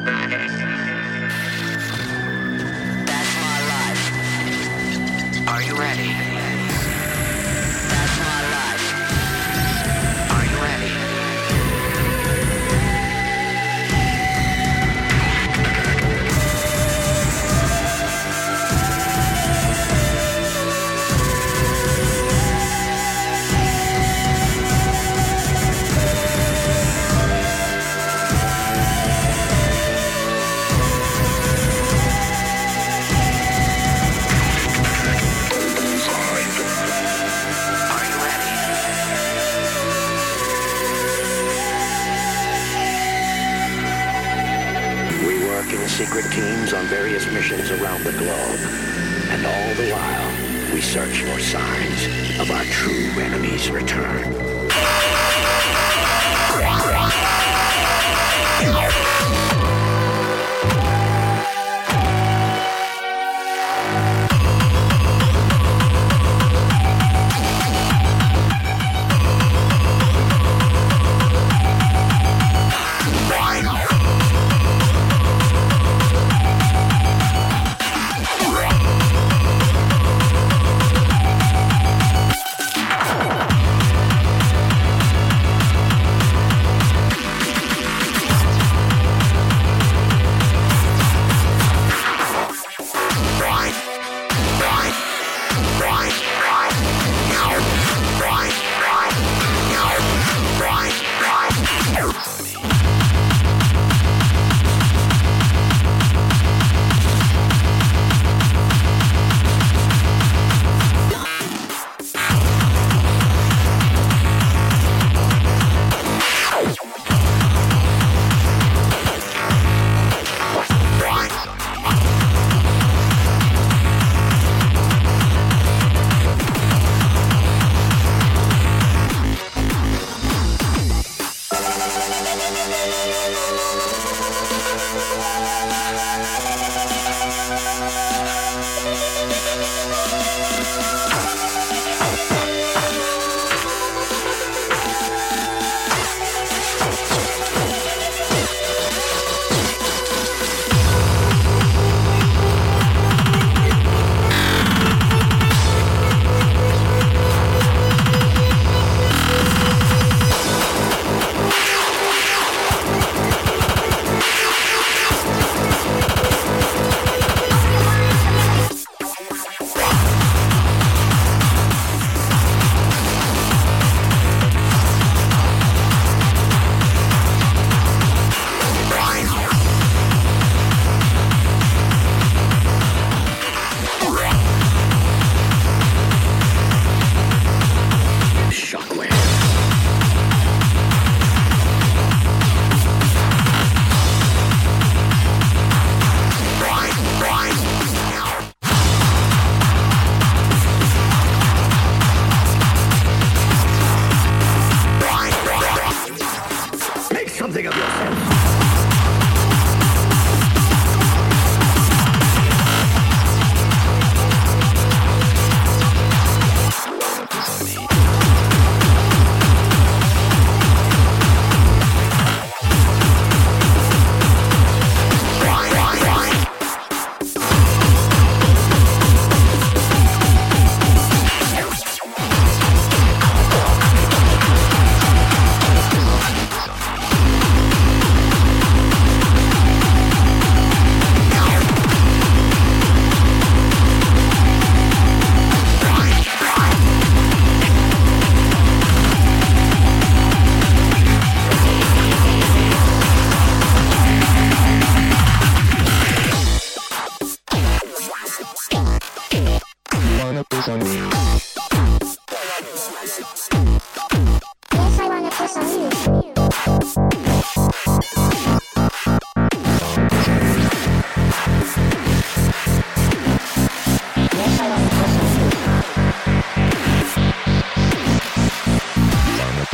Bye.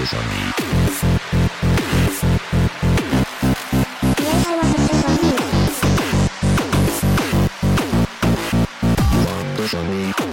さみ。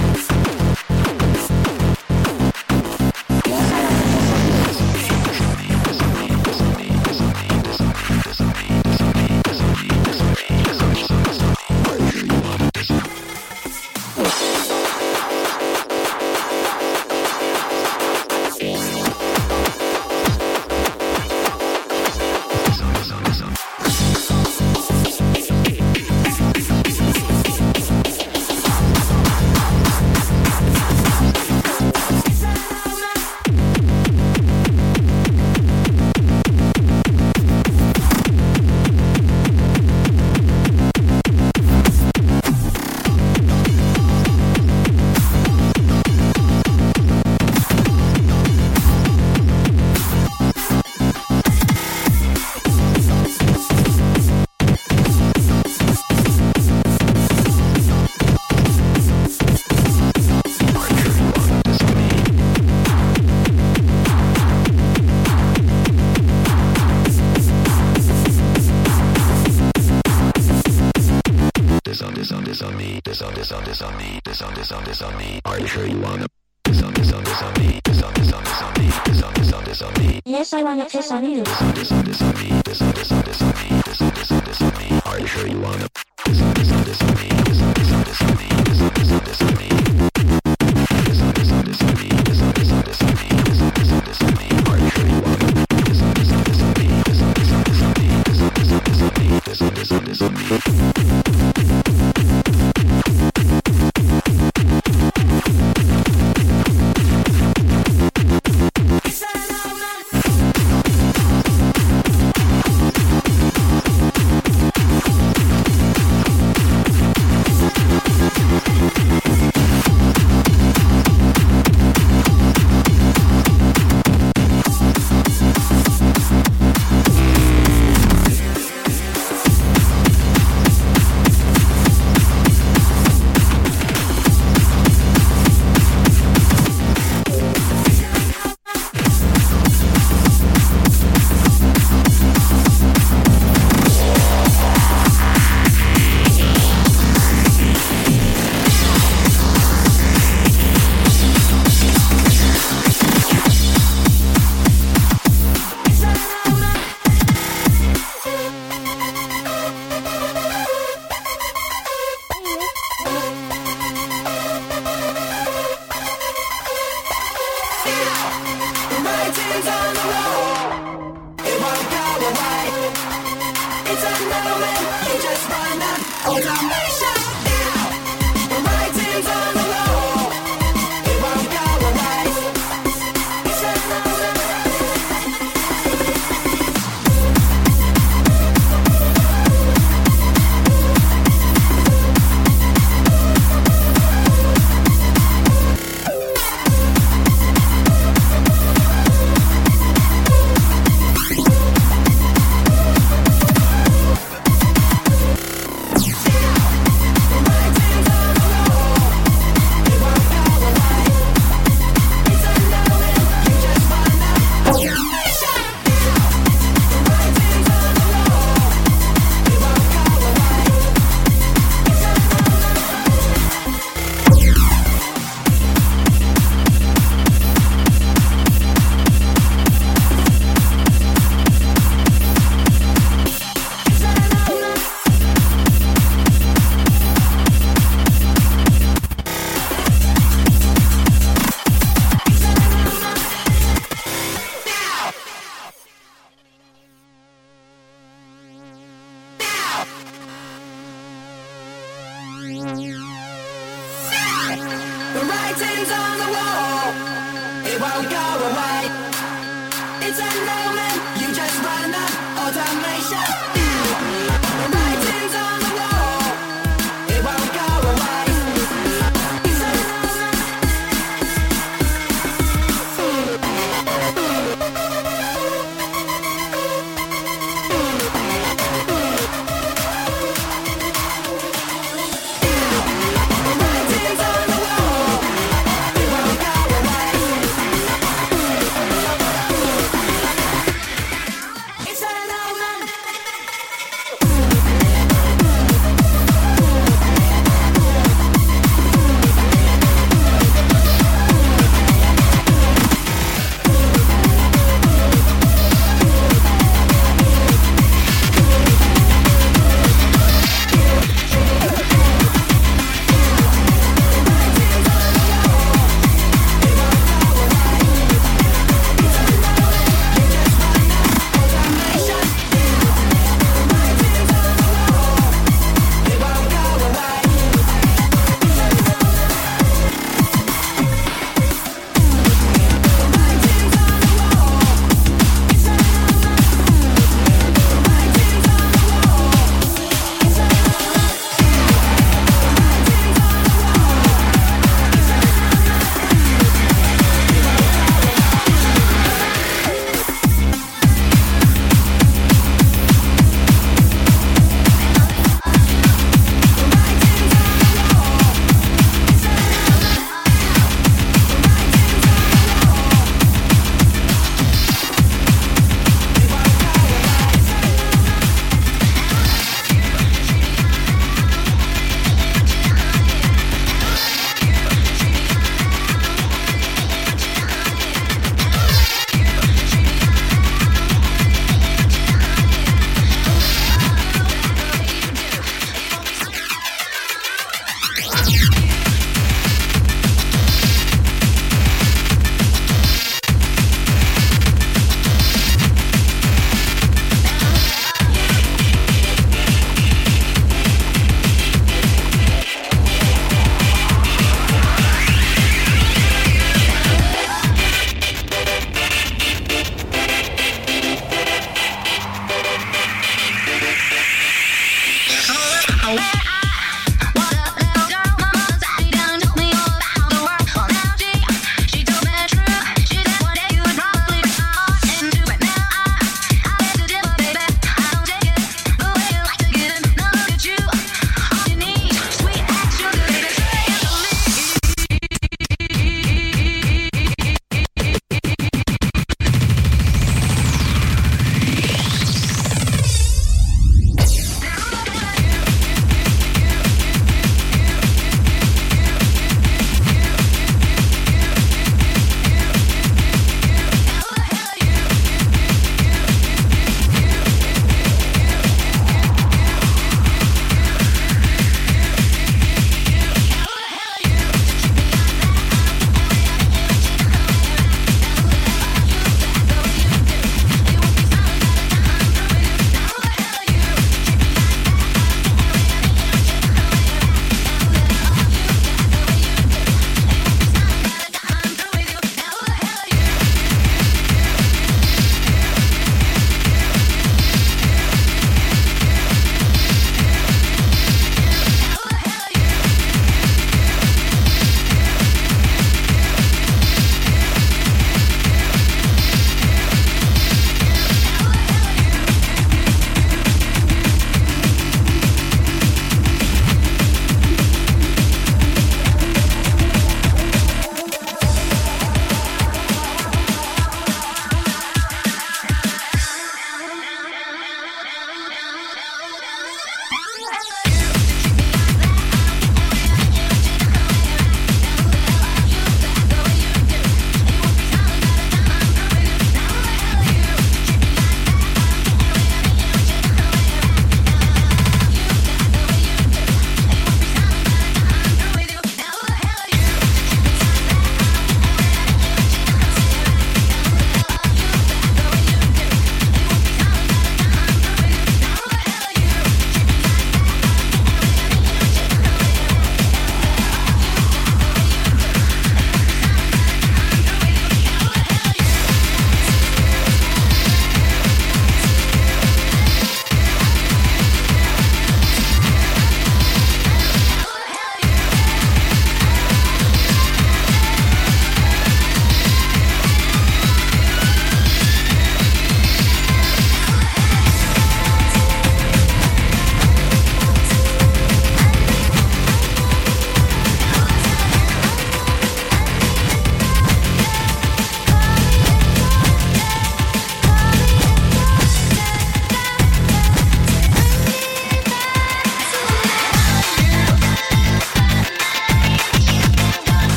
Paintings on the wall, it won't go away. It's a no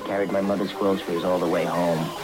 carried my mother's groceries all the way home.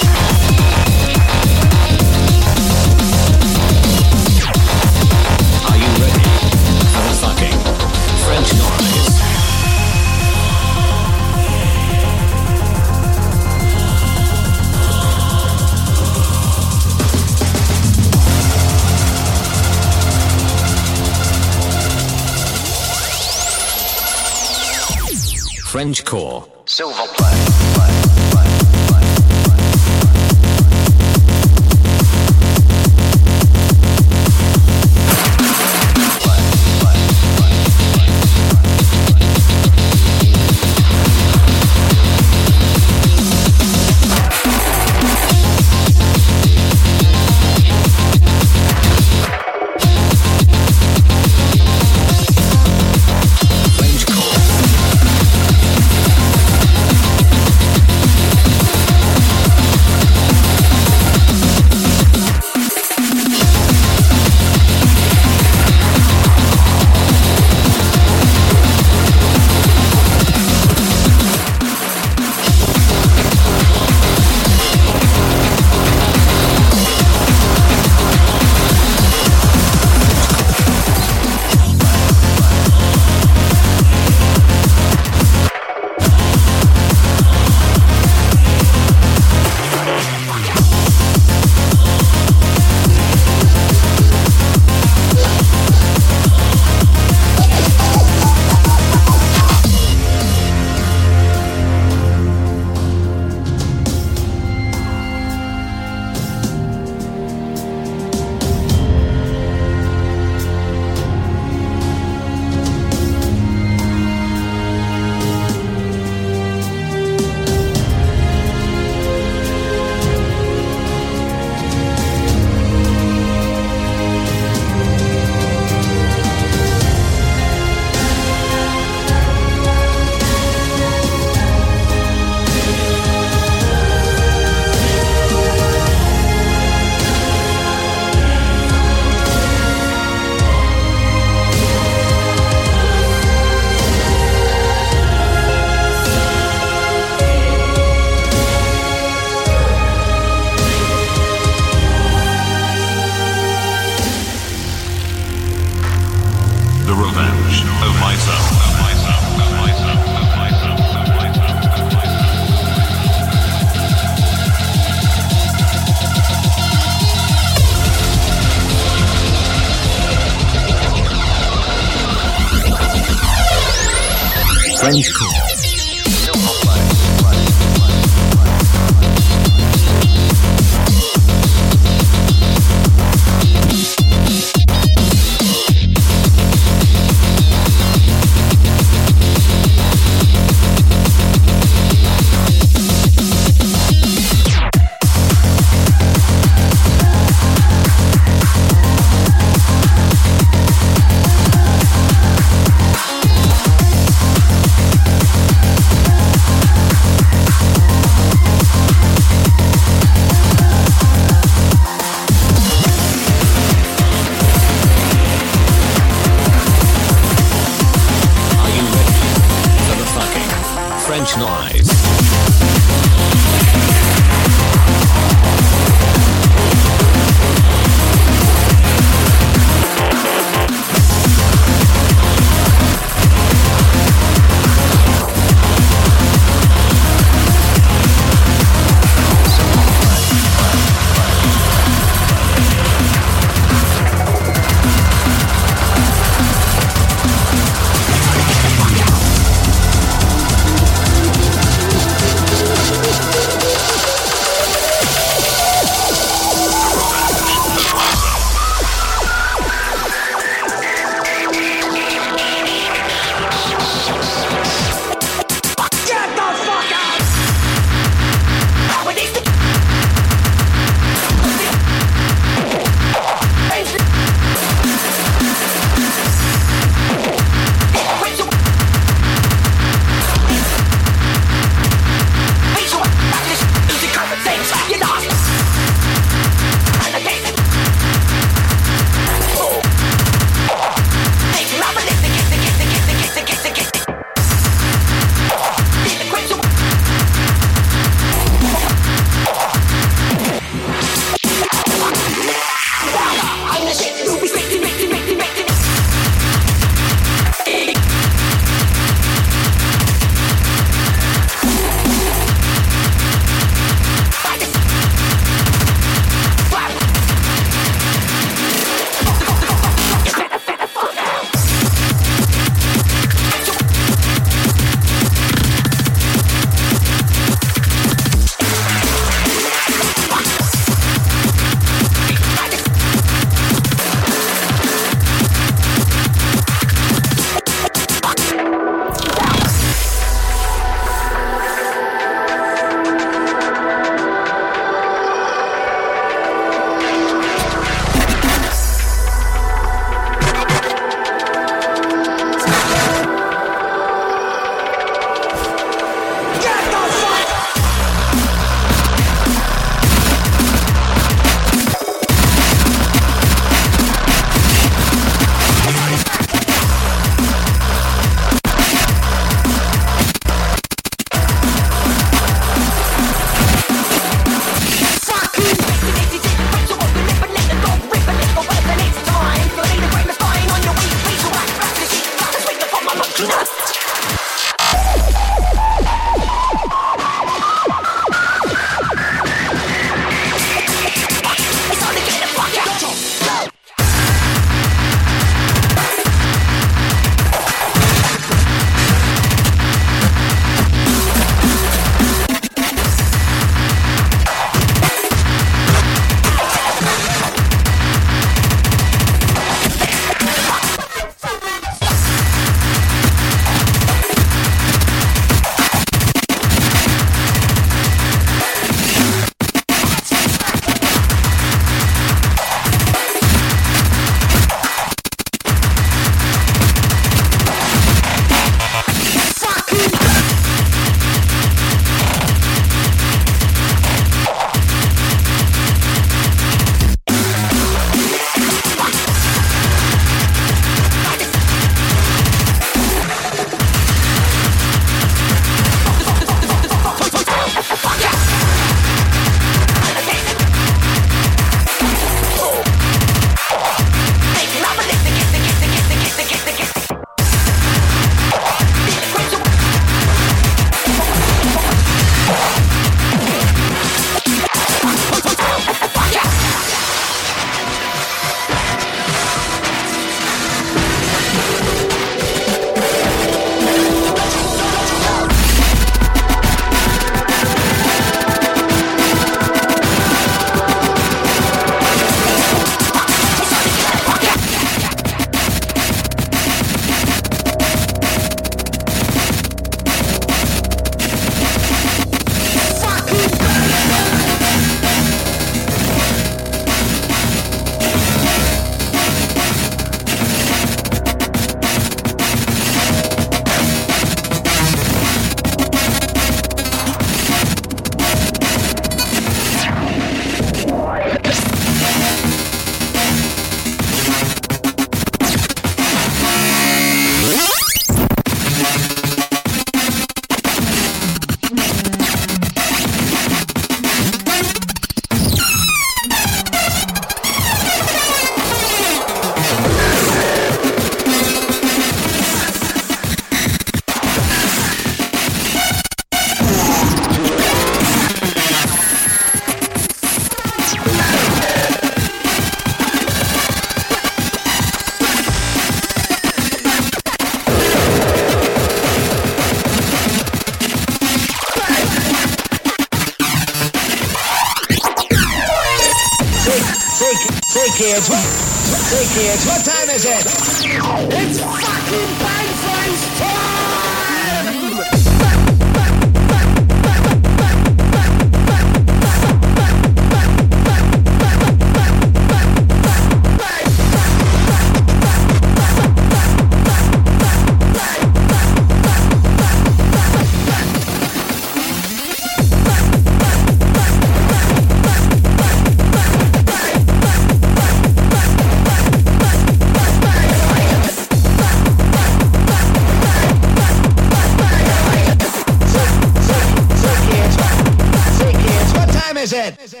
Is it? Say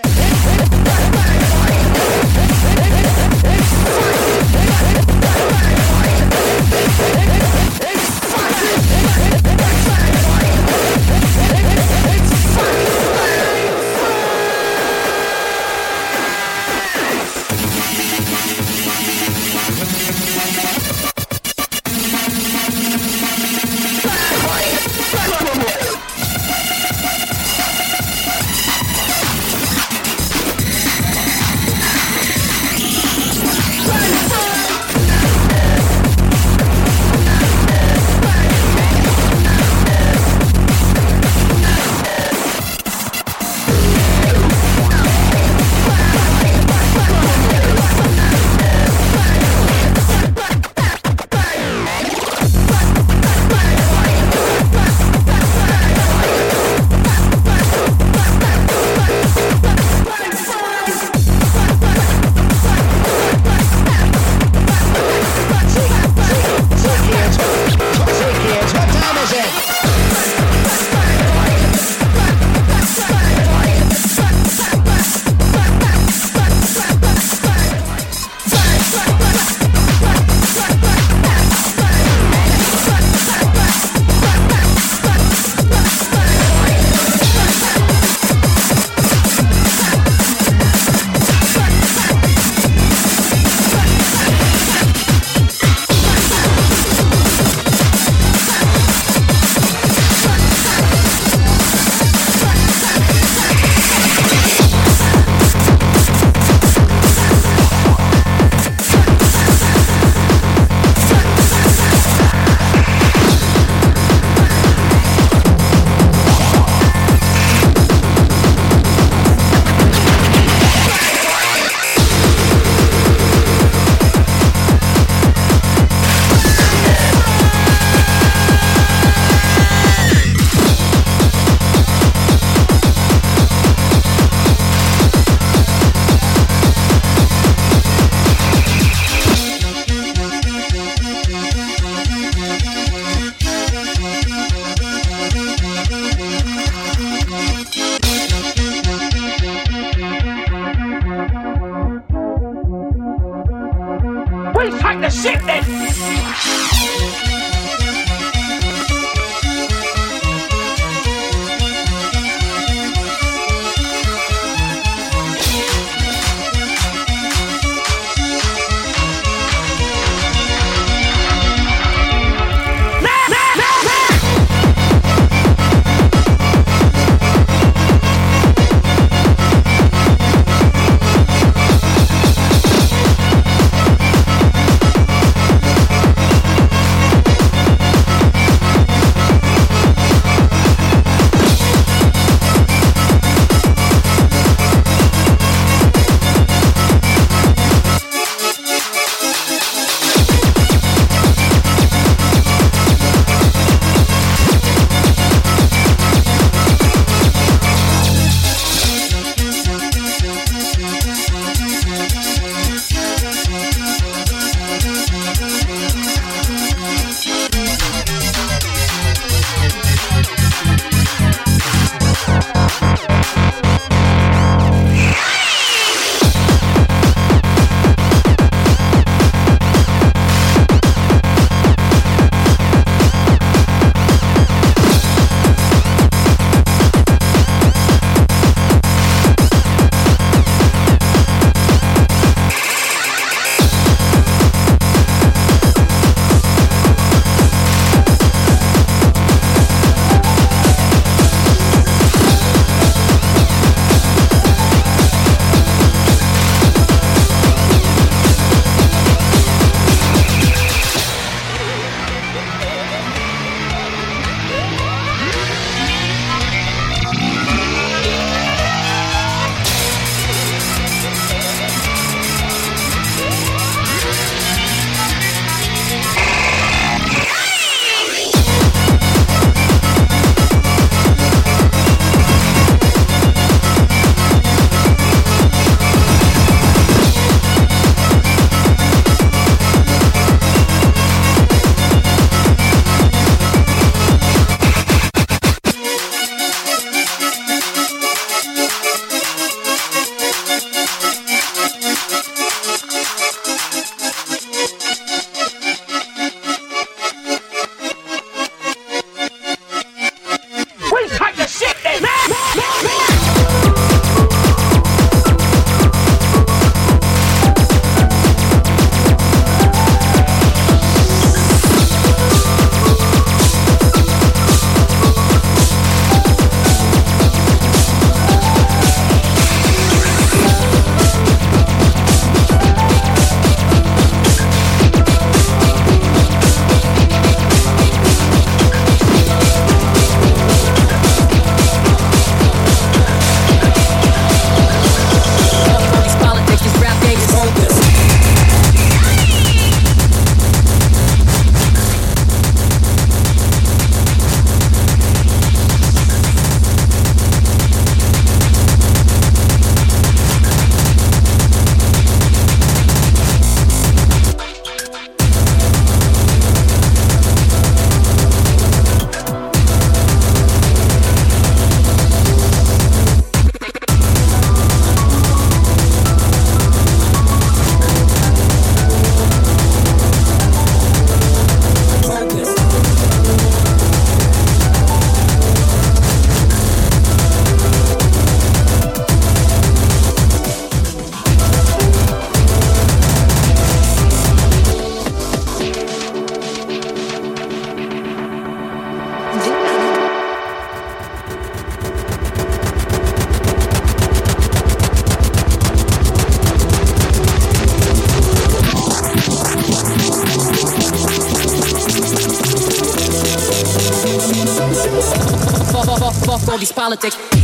politics.